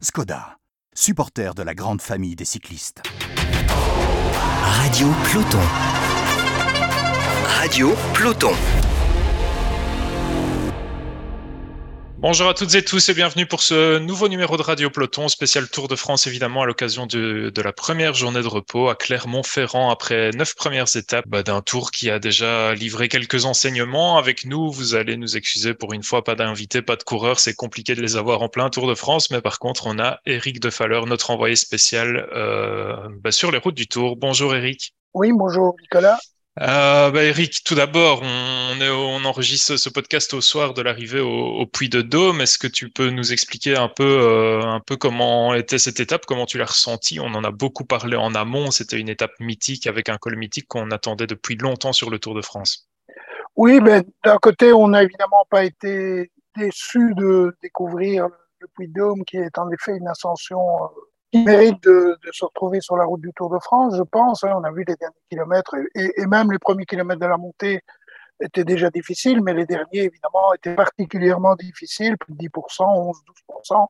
Skoda, supporter de la grande famille des cyclistes. Radio Peloton. Radio Peloton. Bonjour à toutes et tous et bienvenue pour ce nouveau numéro de Radio Peloton, spécial Tour de France évidemment à l'occasion de, la première journée de repos à Clermont-Ferrand après neuf premières étapes bah, d'un tour qui a déjà livré quelques enseignements. Avec nous, vous allez nous excuser pour une fois, pas d'invités, pas de coureurs, c'est compliqué de les avoir en plein Tour de France, mais par contre on a Eric Defaleur, notre envoyé spécial euh, bah, sur les routes du Tour. Bonjour Eric. Oui, bonjour Nicolas. Euh, bah, Eric, tout d'abord, on, on, enregistre ce podcast au soir de l'arrivée au, Puy de Dôme. Est-ce que tu peux nous expliquer un peu, euh, un peu comment était cette étape, comment tu l'as ressentie? On en a beaucoup parlé en amont. C'était une étape mythique avec un col mythique qu'on attendait depuis longtemps sur le Tour de France. Oui, mais d'un côté, on n'a évidemment pas été déçu de découvrir le Puy de Dôme, qui est en effet une ascension euh, qui mérite de, se retrouver sur la route du Tour de France, je pense. Hein, on a vu les derniers kilomètres et, même les premiers kilomètres de la montée étaient déjà difficiles, mais les derniers, évidemment, étaient particulièrement difficiles, plus de 10%, 11%, 12%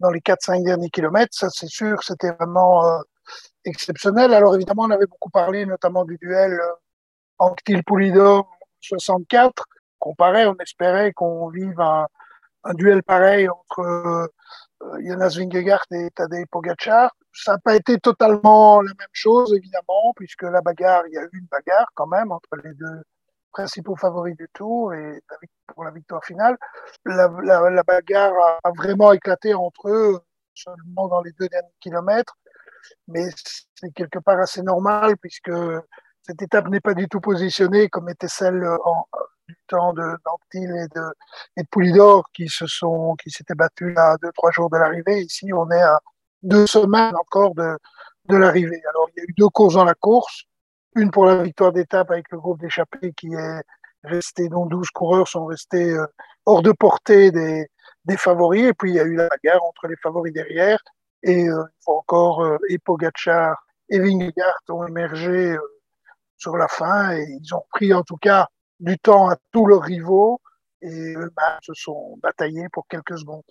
dans les 4-5 derniers kilomètres. Ça, c'est sûr, c'était vraiment euh, exceptionnel. Alors, évidemment, on avait beaucoup parlé, notamment du duel euh, Anctil-Poulidor 64. Comparé, on espérait qu'on vive un, duel pareil entre euh, Jonas Vingegaard et Tadej Pogacar. Ça n'a pas été totalement la même chose, évidemment, puisque la bagarre, il y a eu une bagarre quand même entre les deux principaux favoris du tour et pour la victoire finale. La bagarre a, vraiment éclaté entre eux seulement dans les deux derniers kilomètres, mais c'est quelque part assez normal puisque cette étape n'est pas du tout positionnée comme était celle en, du temps de d'Antil et de, et de Poulidor qui se sont, qui s'étaient battus à deux, trois jours de l'arrivée. Ici, on est à deux semaines encore de, de l'arrivée. Alors, il y a eu deux courses dans la course. Une pour la victoire d'étape avec le groupe d'échappés qui est resté, dont 12 coureurs sont restés euh, hors de portée des, des favoris. Et puis, il y a eu la guerre entre les favoris derrière. Et euh, encore, euh, et et Vingegaard ont émergé euh, sur la fin et ils ont pris en tout cas du temps à tous leurs rivaux et eux se sont bataillés pour quelques secondes.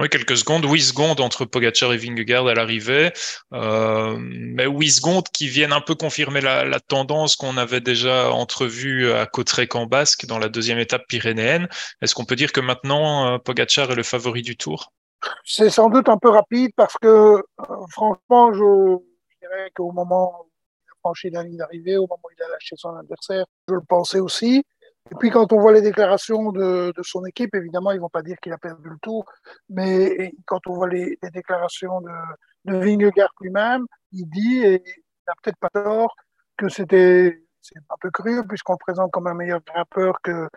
Oui, quelques secondes, huit secondes entre Pogacar et Vingegaard à l'arrivée, euh, mais huit secondes qui viennent un peu confirmer la, la tendance qu'on avait déjà entrevue à Cautrec en Basque dans la deuxième étape pyrénéenne. Est-ce qu'on peut dire que maintenant euh, Pogacar est le favori du Tour? C'est sans doute un peu rapide parce que euh, franchement, je, je dirais qu'au moment franchi la ligne d'arrivée au moment où il a lâché son adversaire. Je le pensais aussi. Et puis quand on voit les déclarations de, de son équipe, évidemment, ils vont pas dire qu'il a perdu le tour, mais quand on voit les, les déclarations de, de Vingegaard lui-même, il dit, et il n'a peut-être pas tort, que c'était c'est un peu cru puisqu'on le présente comme un meilleur grimpeur que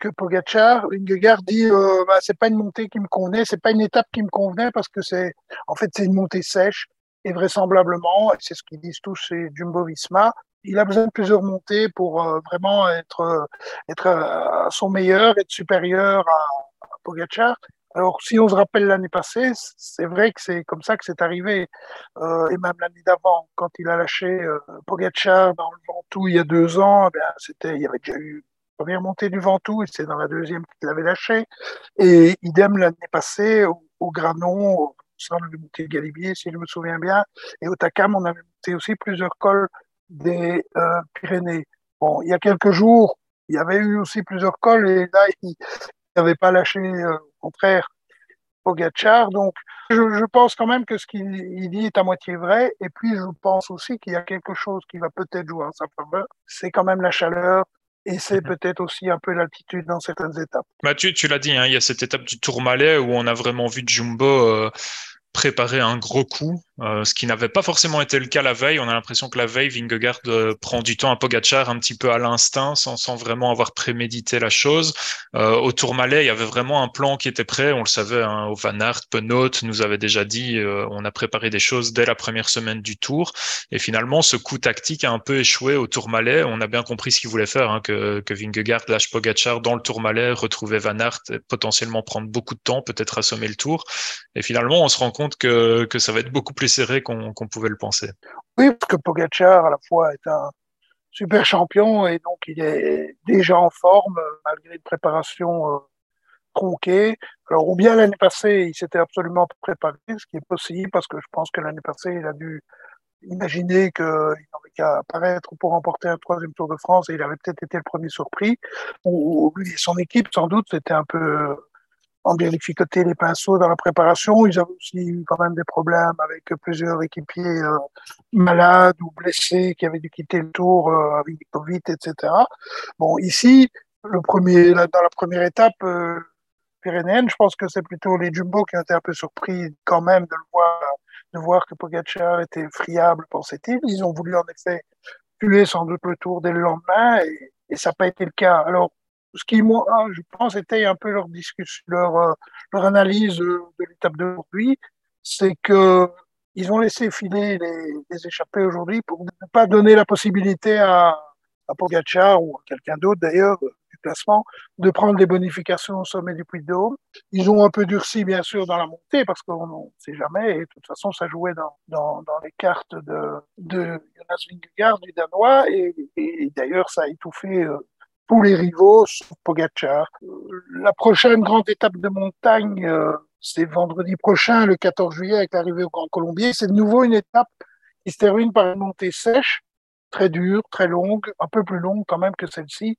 que Pogacar. Vingegaard dit euh, bah, c'est pas une montée qui me convenait, c'est pas une étape qui me convenait parce que c'est en fait c'est une montée sèche et vraisemblablement, c'est ce qu'ils disent tous chez Jumbo Visma, il a besoin de plusieurs montées pour euh, vraiment être, euh, euh, à son meilleur, être supérieur à, à Pogacar. Alors, si on se rappelle l'année passée, c'est vrai que c'est comme ça que c'est arrivé. Et même l'année d'avant, quand il a lâché euh, Pogacar dans le Ventoux il y a deux ans, eh c'était, il y avait déjà eu la première montée du Ventoux et c'est dans la deuxième qu'il l'avait lâché. Et idem l'année passée au Granon, on avait monté Galibier, si je me souviens bien. Et au Takam, on avait monté aussi plusieurs cols des euh, Pyrénées. Bon, il y a quelques jours, il y avait eu aussi plusieurs cols et là, il n'avait pas lâché, euh, au contraire, Pogacar. Donc, je, je, pense quand même que ce qu'il dit est à moitié vrai. Et puis, je pense aussi qu'il y a quelque chose qui va peut-être jouer en sa faveur. C'est quand même la chaleur, et c'est peut-être aussi un peu l'altitude dans certaines étapes. Tu, tu l'as dit, hein, il y a cette étape du Tourmalet où on a vraiment vu Jumbo euh, préparer un gros coup, euh, ce qui n'avait pas forcément été le cas la veille. On a l'impression que la veille, Vingegaard euh, prend du temps à Pogacar un petit peu à l'instinct, sans, vraiment avoir prémédité la chose. Euh, au Tourmalet, il y avait vraiment un plan qui était prêt. On le savait, hein, au Van Aert, Penot nous avait déjà dit, euh, on a préparé des choses dès la première semaine du Tour. Et finalement, ce coup tactique a un peu échoué au Tourmalet. On a bien compris ce qu'il voulait faire, hein, que, que Vingegaard lâche Pogacar dans le Tourmalet, retrouver Van Aert, potentiellement prendre beaucoup de temps, peut-être assommer le Tour. Et finalement, on se rend compte que, que ça va être beaucoup plus serré qu'on qu pouvait le penser. Oui, parce que Pogacar, à la fois, est un super champion et donc il est déjà en forme, malgré une préparation euh, tronqué. Alors, ou bien l'année passée, il s'était absolument préparé, ce qui est possible, parce que je pense que l'année passée, il a dû imaginer qu'il n'avait qu'à apparaître pour remporter un troisième Tour de France et il avait peut-être été le premier surpris. Ou, lui son équipe, sans doute, c'était un peu en vérificoter les pinceaux dans la préparation. Ils avaient aussi eu quand même des problèmes avec plusieurs équipiers euh, malades ou blessés qui avaient dû quitter le tour euh, avec Covid, etc. Bon, ici, le premier, dans la première étape euh, pyrénéenne, je pense que c'est plutôt les Jumbo qui ont été un peu surpris quand même de le voir, de voir que Pogacar était friable, pensait-il. Ils ont voulu en effet tuer sans doute le tour dès le lendemain et, et ça n'a pas été le cas. Alors, ce qui, moi, je pense, était un peu leur discussion, leur, euh, leur analyse de l'étape d'aujourd'hui, c'est que ils ont laissé filer les, les échappés aujourd'hui pour ne pas donner la possibilité à, à Pogacar ou à quelqu'un d'autre d'ailleurs du classement de prendre des bonifications au sommet du Puy de Dôme. Ils ont un peu durci bien sûr dans la montée parce qu'on ne sait jamais et de toute façon ça jouait dans, dans, dans les cartes de, de Jonas Vingegaard du Danois et, et d'ailleurs ça a étouffé euh, tous les rivaux, sauf Pogacar. La prochaine grande étape de montagne, euh, c'est vendredi prochain, le 14 juillet, avec l'arrivée au Grand Colombier. C'est de nouveau une étape qui se termine par une montée sèche, très dure, très longue, un peu plus longue quand même que celle-ci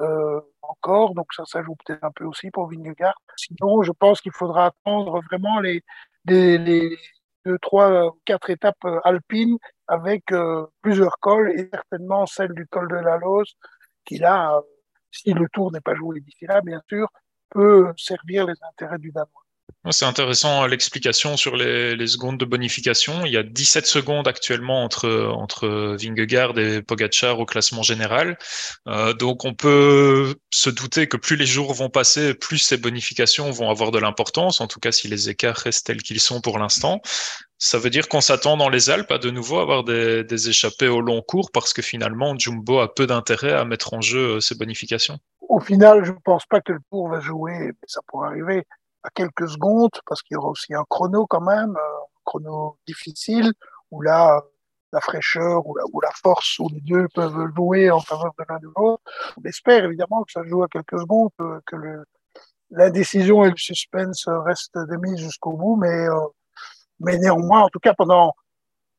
euh, encore. Donc ça, ça joue peut-être un peu aussi pour Vingegaard. Sinon, je pense qu'il faudra attendre vraiment les, les, les deux, trois, quatre étapes euh, alpines avec euh, plusieurs cols et certainement celle du col de la Lose qui là, si le tour n'est pas joué d'ici là, bien sûr, peut servir les intérêts du Danois. C'est intéressant l'explication sur les, secondes de bonification. Il y a 17 secondes actuellement entre, entre Vingegaard et Pogacar au classement général. Euh, donc on peut se douter que plus les jours vont passer, plus ces bonifications vont avoir de l'importance, en tout cas si les écarts restent tels qu'ils sont pour l'instant. Ça veut dire qu'on s'attend dans les Alpes à de nouveau avoir des, des, échappées au long cours parce que finalement Jumbo a peu d'intérêt à mettre en jeu euh, ces bonifications. Au final, je ne pense pas que le tour va jouer, mais ça pourrait arriver à quelques secondes, parce qu'il y aura aussi un chrono quand même, un chrono difficile, où là, la fraîcheur ou la, force, où les deux peuvent jouer en faveur de l'un de l'autre. On espère évidemment que ça joue à quelques secondes, que le, l'indécision et le suspense restent démis jusqu'au bout, mais, euh, mais néanmoins, en tout cas pendant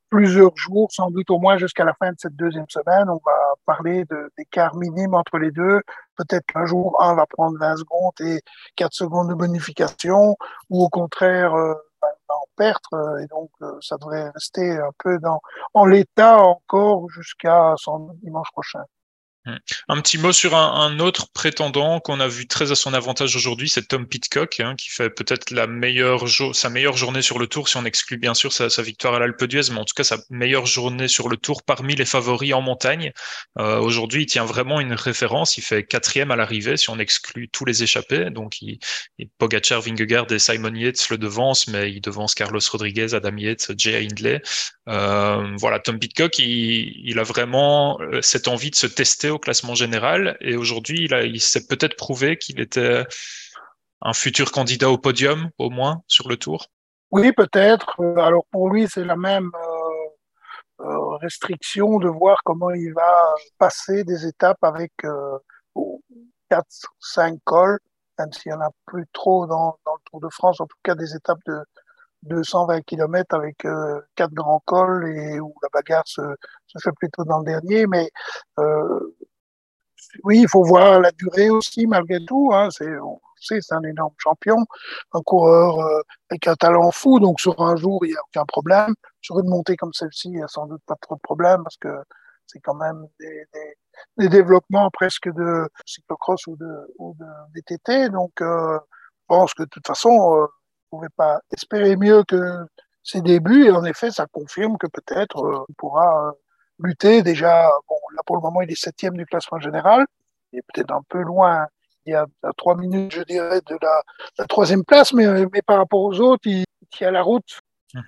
plusieurs jours, sans doute au moins jusqu'à la fin de cette deuxième semaine. On va parler d'écart minime entre les deux. Peut-être qu'un jour, un va prendre 20 secondes et 4 secondes de bonification, ou au contraire, euh, va en perdre. Euh, et donc, euh, ça devrait rester un peu dans, en l'état encore jusqu'à dimanche prochain. Un petit mot sur un, autre prétendant qu'on a vu très à son avantage aujourd'hui, c'est Tom Pitcock, hein, qui fait peut-être sa meilleure journée sur le tour, si on exclut bien sûr sa, victoire à l'Alpe d'Huez, mais en tout cas sa meilleure journée sur le tour parmi les favoris en montagne. Euh, aujourd'hui, il tient vraiment une référence. Il fait quatrième à l'arrivée, si on exclut tous les échappés. Donc, il, il, Pogacar, Vingegaard et Simon Yates le devancent, mais il devance Carlos Rodriguez, Adam Yates, Jay Hindley. Euh, voilà, Tom Pitcock, il, il a vraiment euh, cette envie de se tester au classement général. Et aujourd'hui, il, il s'est peut-être prouvé qu'il était un futur candidat au podium, au moins, sur le tour. Oui, peut-être. Alors pour lui, c'est la même euh, euh, restriction de voir comment il va passer des étapes avec euh, 4, 5 cols, même s'il n'y en a plus trop dans, dans, le Tour de France, en tout cas des étapes de 220 km avec euh, quatre grands cols et où la bagarre se, se, fait plutôt dans le dernier. Mais euh, oui, il faut voir la durée aussi, malgré tout. Hein, c'est, on c'est un énorme champion, un coureur euh, avec un talent fou. Donc, sur un jour, il n'y a aucun problème. Sur une montée comme celle-ci, il n'y a sans doute pas trop de problème parce que c'est quand même des, développements presque de cyclocross ou de, ou de. Donc, euh, je pense que de toute façon, euh, on ne pouvait pas espérer mieux que ses débuts. Et en effet, ça confirme que peut-être euh, il pourra lutter. Déjà, bon, là pour le moment, il est septième du classement général. Il est peut-être un peu loin. Il y a à trois minutes, je dirais, de la, la troisième place, mais, mais, par rapport aux autres, il, il tient la route. Mmh.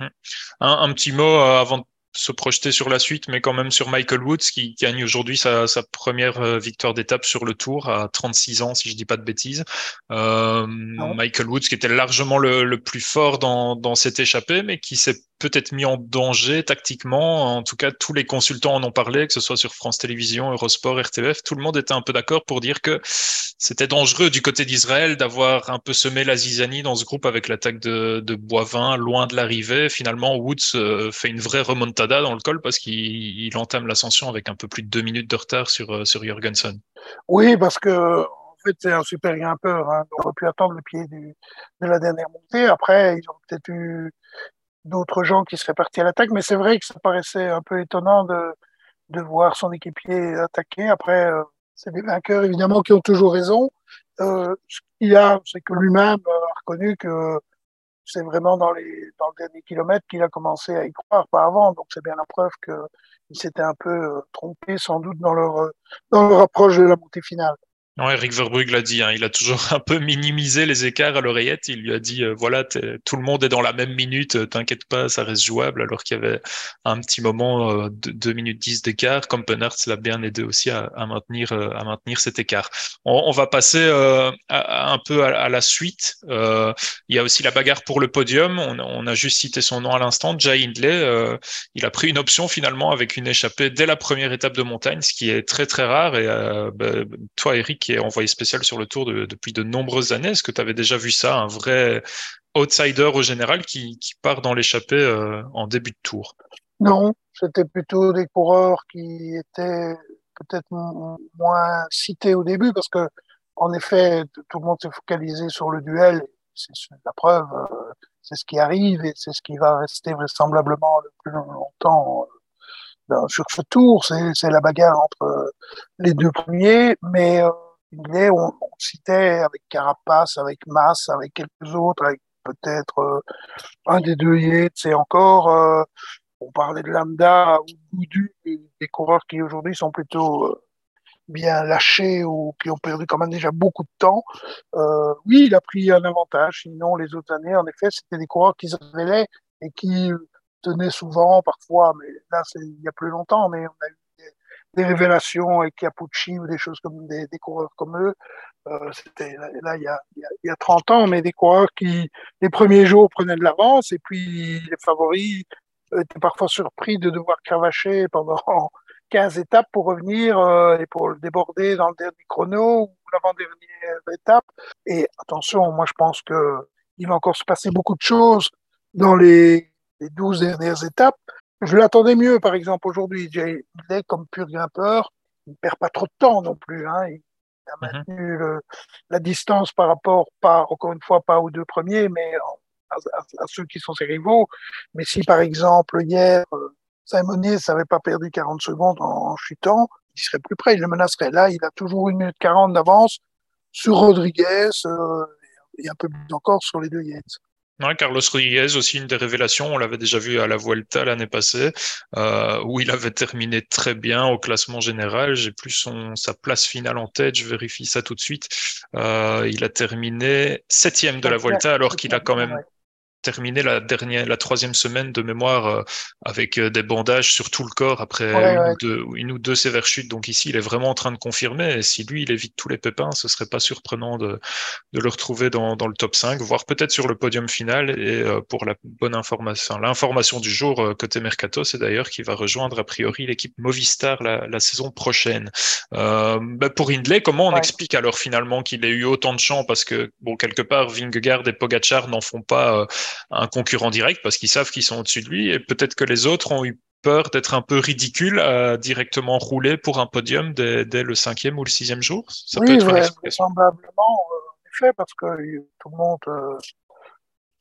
Un, un, petit mot euh, avant de se projeter sur la suite, mais quand même sur Michael Woods qui gagne aujourd'hui sa, sa, première euh, victoire d'étape sur le Tour à 36 ans, si je dis pas de bêtises. Euh, Michael Woods qui était largement le, le plus fort dans, dans cette échappée, mais qui s'est peut-être mis en danger tactiquement. En tout cas, tous les consultants en ont parlé, que ce soit sur France Télévisions, Eurosport, RTBF. Tout le monde était un peu d'accord pour dire que c'était dangereux du côté d'Israël d'avoir un peu semé la zizanie dans ce groupe avec l'attaque de, de Boivin, loin de l'arrivée. Finalement, Woods euh, fait une vraie remontada dans le col parce qu'il entame l'ascension avec un peu plus de deux minutes de retard sur, euh, sur Jorgensen. Oui, parce que en fait, c'est un super grimpeur. Hein. On aurait pu attendre le pied de la dernière montée. Après, ils ont peut-être eu d'autres gens qui seraient partis à l'attaque, mais c'est vrai que ça paraissait un peu étonnant de, de voir son équipier attaquer. Après, euh, c'est des vainqueurs, évidemment, qui ont toujours raison. Euh, ce qu'il a, c'est que lui-même a reconnu que c'est vraiment dans, les, dans le dernier kilomètre qu'il a commencé à y croire, pas avant. Donc, c'est bien la preuve qu'il s'était un peu euh, trompé, sans doute, dans leur, dans leur approche de la montée finale. Non, Eric Verbrugge l'a dit, hein, il a toujours un peu minimisé les écarts à l'oreillette. Il lui a dit, euh, voilà, tout le monde est dans la même minute, euh, t'inquiète pas, ça reste jouable, alors qu'il y avait un petit moment euh, de 2 minutes 10 d'écart. Comme l'a bien aidé aussi à, maintenir, euh, cet écart. On, va passer un peu à, la suite. il y a aussi la bagarre pour le podium. On, a juste cité son nom à l'instant, Jay Hindley. il a pris une option finalement avec une échappée dès la première étape de montagne, ce qui est très très rare. Et bah, toi, Eric, qui est envoyé spécial sur le tour depuis de nombreuses années. Est-ce que tu avais déjà vu ça, un vrai outsider au général qui, part dans l'échappée euh, en début de tour? Non, c'était plutôt des coureurs qui étaient peut-être moins cités au début parce que, en effet, tout le monde s'est focalisé sur le duel. C'est la preuve, euh, c'est ce qui arrive et c'est ce qui va rester vraisemblablement le plus longtemps euh, sur ce tour. C'est la bagarre entre les deux premiers, mais on, citait avec Carapace, avec Mass, avec quelques autres, avec peut-être euh, un des deux Yates et encore, euh, on parlait de Lambda ou Goudu, des, coureurs qui aujourd'hui sont plutôt euh, bien lâchés ou qui ont perdu quand même déjà beaucoup de temps. oui, il a pris un avantage, sinon les autres années, en effet, c'était des coureurs qui se révélaient et qui tenaient souvent, parfois, mais là, c'est il y a plus longtemps, mais on a eu des révélations avec Capucci ou des choses comme des, coureurs comme eux. Euh, C'était là il y, a, il y, a, 30 ans, mais des coureurs qui les premiers jours prenaient de l'avance et puis les favoris étaient parfois surpris de devoir cravacher pendant 15 étapes pour revenir euh, et pour le déborder dans le dernier chrono ou l'avant-dernière étape. Et attention, moi je pense que il va encore se passer beaucoup de choses dans les, les 12 dernières étapes. Je l'attendais mieux, par exemple, aujourd'hui. Il est comme pur grimpeur. Il ne perd pas trop de temps non plus. Hein. Il a mhm. maintenu le, la distance par rapport, pas, encore une fois, pas aux deux premiers, mais à, à, ceux qui sont ses rivaux. Mais si, par exemple, hier, euh, Simonier n'avait pas perdu 40 secondes en, chutant, il serait plus près, il le menacerait. Là, il a toujours une minute 40 d'avance sur Rodriguez euh, et un peu plus encore sur les deux Yates. Carlos Rodriguez aussi une des révélations. On l'avait déjà vu à la Vuelta l'année passée, euh, où il avait terminé très bien au classement général. J'ai plus son sa place finale en tête. Je vérifie ça tout de suite. Euh, il a terminé septième de la Vuelta alors qu'il a quand même terminé la dernière, la troisième semaine de mémoire euh, avec euh, des bandages sur tout le corps après une, Ou deux, une, Ou deux, sévères chutes. Donc ici, il est vraiment en train de confirmer. Et si lui, il évite tous les pépins, ce serait pas surprenant de, de le retrouver dans, dans, le top 5, voire peut-être sur le podium final. Et euh, pour la bonne information, l'information du jour côté Mercato, c'est d'ailleurs qu'il va rejoindre a priori l'équipe Movistar la, la, saison prochaine. Bah pour Hindley, comment on explique alors finalement qu'il ait eu autant de champs parce que bon quelque part Vingegaard et Pogacar n'en font pas un concurrent direct parce qu'ils savent qu'ils sont au-dessus de lui et peut-être que les autres ont eu peur d'être un peu ridicule à directement rouler pour un podium dès, dès le cinquième ou le sixième jour Ça oui, peut être ouais, vraisemblablement, euh, en effet, parce que tout le monde, euh,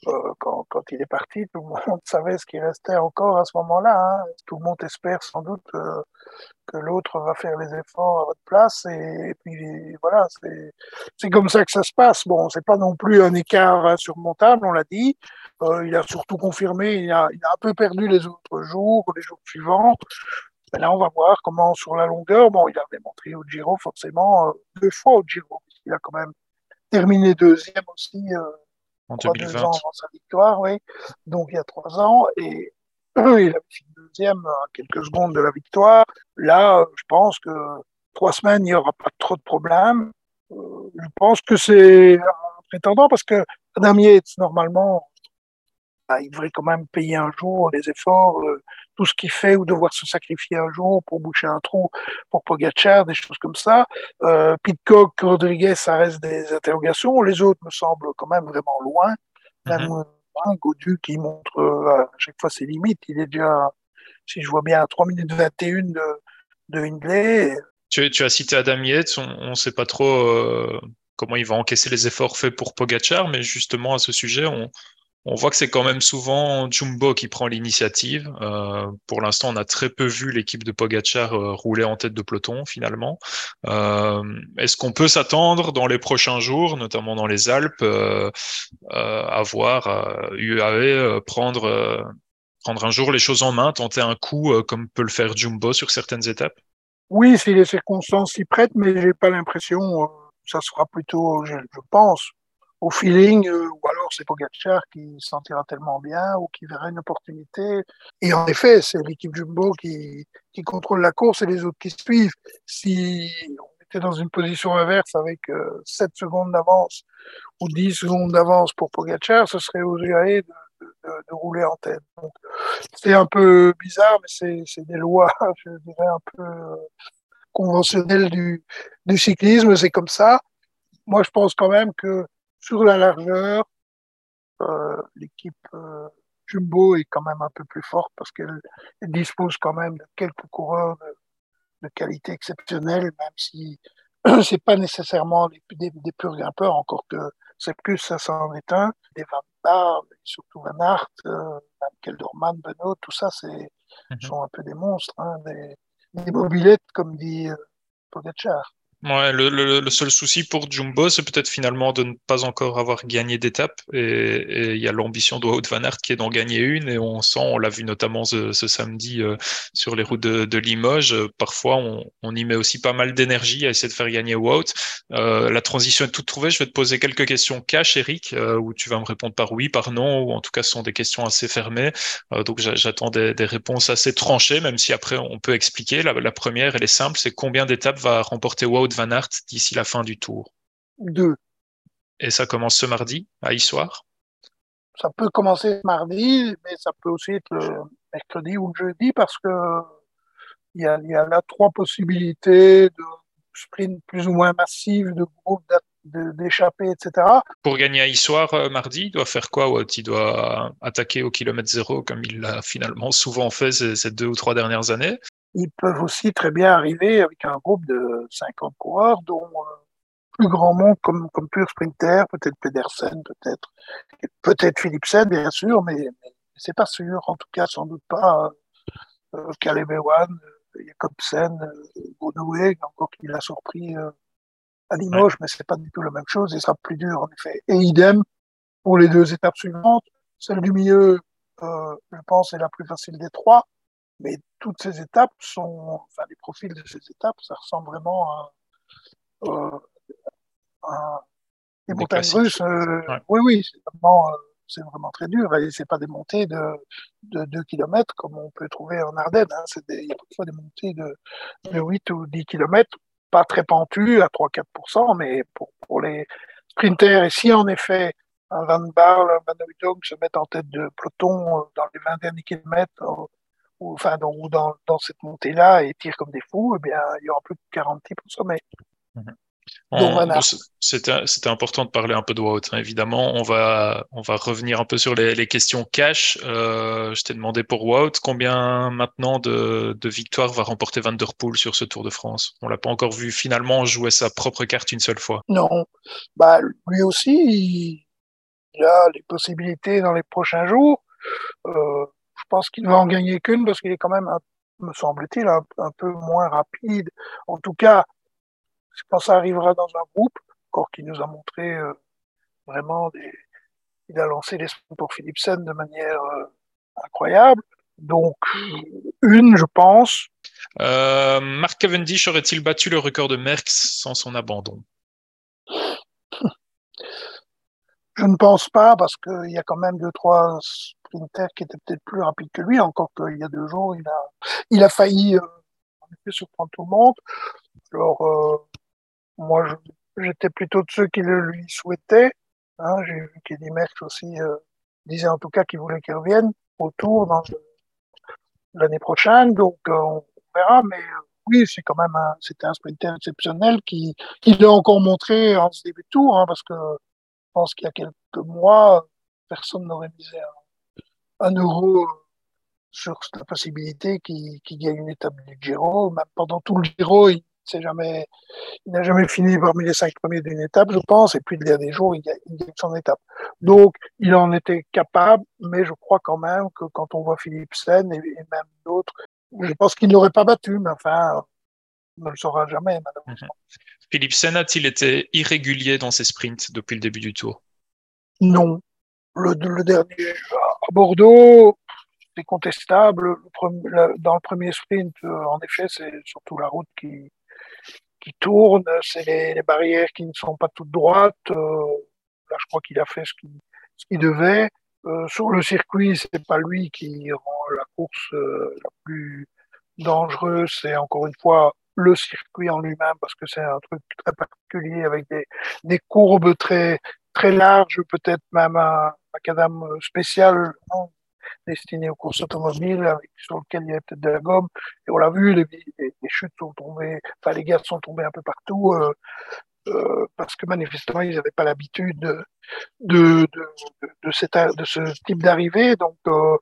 euh, quand, quand, il est parti, tout le monde savait ce qui restait encore à ce moment-là. Hein. Tout le monde espère sans doute euh, que l'autre va faire les efforts à votre place. Et, et puis voilà, c'est comme ça que ça se passe. Bon, c'est pas non plus un écart insurmontable, on l'a dit. Euh, il a surtout confirmé, il a, il a un peu perdu les autres jours, les jours suivants. Mais là, on va voir comment sur la longueur. Bon, il avait montré au Giro forcément euh, deux fois au Giro. Il a quand même terminé deuxième aussi. Euh, en 2020. Deux ans avant sa victoire, oui. Donc il y a trois ans. Et il a fini deuxième à quelques secondes de la victoire. Là, je pense que trois semaines, il n'y aura pas trop de problèmes. je pense que c'est un prétendant parce que Adam Yates, normalement, il devrait quand même payer un jour les efforts, euh, tout ce qu'il fait ou devoir se sacrifier un jour pour boucher un trou pour Pogacar, des choses comme ça. Euh, Pitcock, Rodriguez, ça reste des interrogations. Les autres me semblent quand même vraiment loin. Même mm Godu qui montre euh, à chaque fois ses limites. Il est déjà, si je vois bien, à 3 minutes 21 de, de Hindley. Tu, tu, as cité Adam Yates, on ne sait pas trop comment il va encaisser les efforts faits pour Pogachar, mais justement à ce sujet, on, on voit que c'est quand même souvent Jumbo qui prend l'initiative. Euh, pour l'instant, on a très peu vu l'équipe de Pogachar euh, rouler en tête de peloton finalement. Euh, Est-ce qu'on peut s'attendre dans les prochains jours, notamment dans les Alpes, euh, à voir UAE prendre un jour les choses en main, tenter un coup comme peut le faire Jumbo sur certaines étapes? Oui, si les circonstances s'y prêtent, mais j'ai pas l'impression. ça sera plutôt, je pense, au feeling, euh, ou alors c'est Pogacar qui se sentira tellement bien ou qui verra une opportunité. Et en effet, c'est l'équipe Jumbo qui, qui contrôle la course et les autres qui suivent. Si on était dans une position inverse avec euh, 7 secondes d'avance ou 10 secondes d'avance pour Pogacar, ce serait aux UAE de, de, rouler en tête. C'est un peu bizarre, mais c'est des lois, je dirais, un peu euh, conventionnelles du cyclisme, c'est comme ça. Moi, je pense quand même que sur la largeur, euh, l'équipe euh, Jumbo est quand même un peu plus forte parce qu'elle dispose quand même de quelques coureurs de, de qualité exceptionnelle, même si c'est pas nécessairement des, des, des, purs grimpeurs, encore que c'est plus ça, ça en est un. Des Van Bar, surtout Van Aert, euh, même Kelderman, Benoît, tout ça, c'est mm-hmm. sont un peu des monstres, hein, des, des mobilettes, comme dit euh, Pogacar. Ouais, le, seul souci pour Jumbo, c'est peut-être finalement de ne pas encore avoir gagné d'étape. Et il y a l'ambition de Wout van Aert qui est d'en gagner une. Et on sent, on l'a vu notamment ce, samedi euh, sur les routes de, Limoges, euh, parfois on, y met aussi pas mal d'énergie à essayer de faire gagner Wout. Euh, la transition est toute trouvée. Je vais te poser quelques questions cash, Eric, où tu vas me répondre par oui, par non, ou en tout cas ce sont des questions assez fermées. Donc j'attends des, des, réponses assez tranchées, même si après on peut expliquer. La, la première, elle est simple, c'est combien d'étapes va remporter Wout Van Aert d'ici la fin du tour Deux. Et ça commence ce mardi, à Issoire Ça peut commencer mardi, mais ça peut aussi être le mercredi ou le jeudi parce que il y a, y a là trois possibilités de sprint plus ou moins massif, de groupe d'échappée, etc. Pour gagner à Issoire euh, mardi, il doit faire quoi Il doit attaquer au kilomètre zéro comme il l'a finalement souvent fait ces, ces, deux ou trois dernières années ils peuvent aussi très bien arriver avec un groupe de 50 coureurs, dont euh, plus grand monde comme, comme pur sprinter, peut-être Pedersen, peut-être, peut-être Philipsen, bien sûr, mais, mais c'est pas sûr. En tout cas, sans doute pas euh, Caleb Ewan, euh, Jacobsen, euh, Godoué, encore qu'il a surpris euh, à Limoges, ouais. mais c'est pas du tout la même chose. Il sera plus dur, en effet. Et idem pour les deux étapes suivantes. Celle du milieu, euh, je pense, est la plus facile des trois. Mais toutes ces étapes sont, enfin, les profils de ces étapes, ça ressemble vraiment à, euh, à des montagnes russes. Euh, ouais. Oui, oui, c'est vraiment, euh, c'est vraiment très dur. Et c'est pas des montées de, de 2 km comme on peut trouver en Ardennes. Hein. C'est des, il y a parfois des montées de, de 8 ou 10 km, pas très pentues, à 3-4%, mais pour, pour les sprinters, et si en effet, un Van Barle, un Van Hooydonk se mettent en tête de peloton dans les 20 derniers kilomètres, ou enfin dans, dans, dans cette montée-là et tirent comme des fous, eh bien, il y aura plus de 40 types au sommet. Mmh. Voilà. C'était important de parler un peu de Wout, hein, évidemment. On va, on va revenir un peu sur les, les questions cash. Euh, je t'ai demandé pour Wout, combien maintenant de, de victoires va remporter Van Der Poel sur ce Tour de France? On l'a pas encore vu finalement jouer sa propre carte une seule fois. Non, bah, lui aussi, il, il a les possibilités dans les prochains jours. Euh, pense qu'il ne va en gagner qu'une parce qu'il est quand même, un, me semble-t-il, un, un, peu moins rapide. En tout cas, je pense que ça arrivera dans un groupe, encore qui nous a montré euh, vraiment des. Il a lancé les pour Philipsen de manière euh, incroyable. Donc, une, je pense. Euh, Mark Cavendish aurait-il battu le record de Merckx sans son abandon? Je ne pense pas, parce qu'il y a quand même deux, trois sprinter qui était peut-être plus rapide que lui, encore qu'il y a deux jours, il a, il a failli euh, surprendre tout le monde. Alors, euh, moi, j'étais plutôt de ceux qui le lui souhaitaient. Hein, J'ai vu qu'Eddie Merckx aussi euh, disait en tout cas qu'il voulait qu'il revienne au Tour dans l'année prochaine. Donc on verra, mais oui, c'est quand même un, un sprinter exceptionnel qui, qui l'a encore montré en ce début de tour, hein, parce que je pense qu'il y a quelques mois, personne n'aurait misé un, un euro sur la possibilité qu'il qu gagne une étape du Giro. Même pendant tout le Giro, il n'a jamais, il n'a jamais fini parmi les cinq premiers d'une étape, je pense. Et puis le dernier jour, il gagne, il gagne son étape. Donc, il en était capable, mais je crois quand même que quand on voit Philippe Sen et, et même d'autres, je pense qu'il n'aurait pas battu, mais enfin, on ne le saura jamais, malheureusement. Philippe Sen a-t-il été irrégulier dans ses sprints depuis le début du tour? Non. Le, le dernier Bordeaux, c'est contestable. Dans le premier sprint, euh, en effet, c'est surtout la route qui, qui tourne, c'est les, barrières qui ne sont pas toutes droites. Euh, là, je crois qu'il a fait ce qu'il qu devait. Euh, sur le circuit, c'est pas lui qui rend la course la plus dangereuse. C'est encore une fois le circuit en lui-même parce que c'est un truc très particulier avec des, des courbes très très larges, peut-être même un macadam spécial non, destiné aux courses automobiles sur lequel il y avait peut-être de la gomme. Et on l'a vu, les, les, chutes sont tombées, enfin les gars sont tombés un peu partout. Euh, euh, parce que manifestement ils n'avaient pas l'habitude de, de, de, de, ce type d'arrivée. Donc euh,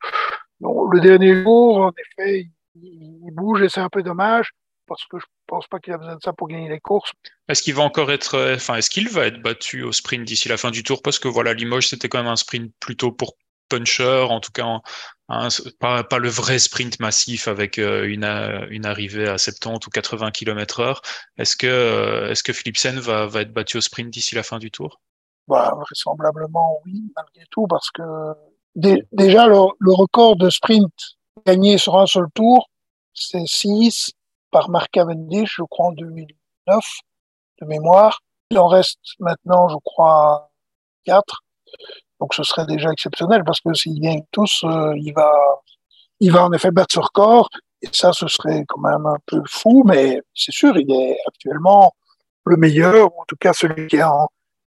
le dernier jour, en effet, il, il bouge et c'est un peu dommage parce que je pense pas qu'il a besoin de ça pour gagner les courses. Est-ce qu'il va encore être, enfin, est-ce qu'il va être battu au sprint d'ici la fin du tour? Parce que voilà, Limoges, c'était quand même un sprint plutôt pour puncher, en tout cas, un, pas, pas, le vrai sprint massif avec une, une arrivée à 70 ou 80 km heure. Est-ce que, est-ce que Philipsen va, va être battu au sprint d'ici la fin du tour? Bah, Vraisemblablement oui, malgré tout, parce que dé, déjà le, le, record de sprint gagné sur un seul tour, c'est 6 par Mark Cavendish, je crois, en 2009, de mémoire. Il en reste maintenant, je crois, 4. Donc ce serait déjà exceptionnel parce que s'ils gagnent tous, euh, il va, il va en effet battre ce record. Et ça, ce serait quand même un peu fou, mais c'est sûr, il est actuellement le meilleur, ou en tout cas celui qui est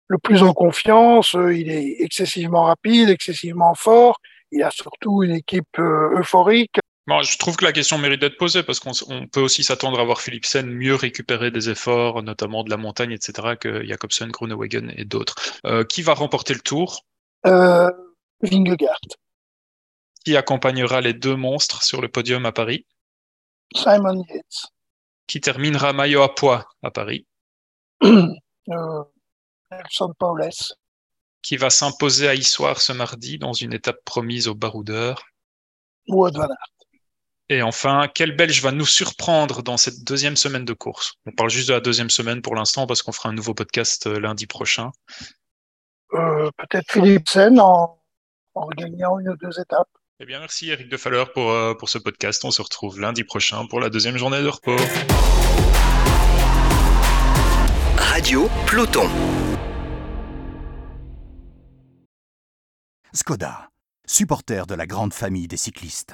le plus en confiance. Il est excessivement rapide, excessivement fort. Il a surtout une équipe euh, euphorique. Bon, je trouve que la question mérite d'être posée parce qu'on peut aussi s'attendre à voir Philipsen mieux récupérer des efforts, notamment de la montagne, etc., que Jacobsen, Groenewegen et d'autres. Euh, qui va remporter le tour? Euh, Vingegaard. Qui accompagnera les deux monstres sur le podium à Paris? Simon Yates. Qui terminera maillot à poids à Paris? Euh, Nelson Paules. Qui va s'imposer à Issoire ce mardi dans une étape promise aux baroudeurs Wout van Aert. Et enfin, quel Belge va nous surprendre dans cette deuxième semaine de course? On parle juste de la deuxième semaine pour l'instant parce qu'on fera un nouveau podcast lundi prochain. Euh, Peut-être Philipsen en, en gagnant une ou deux étapes. Eh bien, merci Eric de Faller pour, euh, pour ce podcast. On se retrouve lundi prochain pour la deuxième journée de repos. Radio Peloton. Skoda, supporter de la grande famille des cyclistes.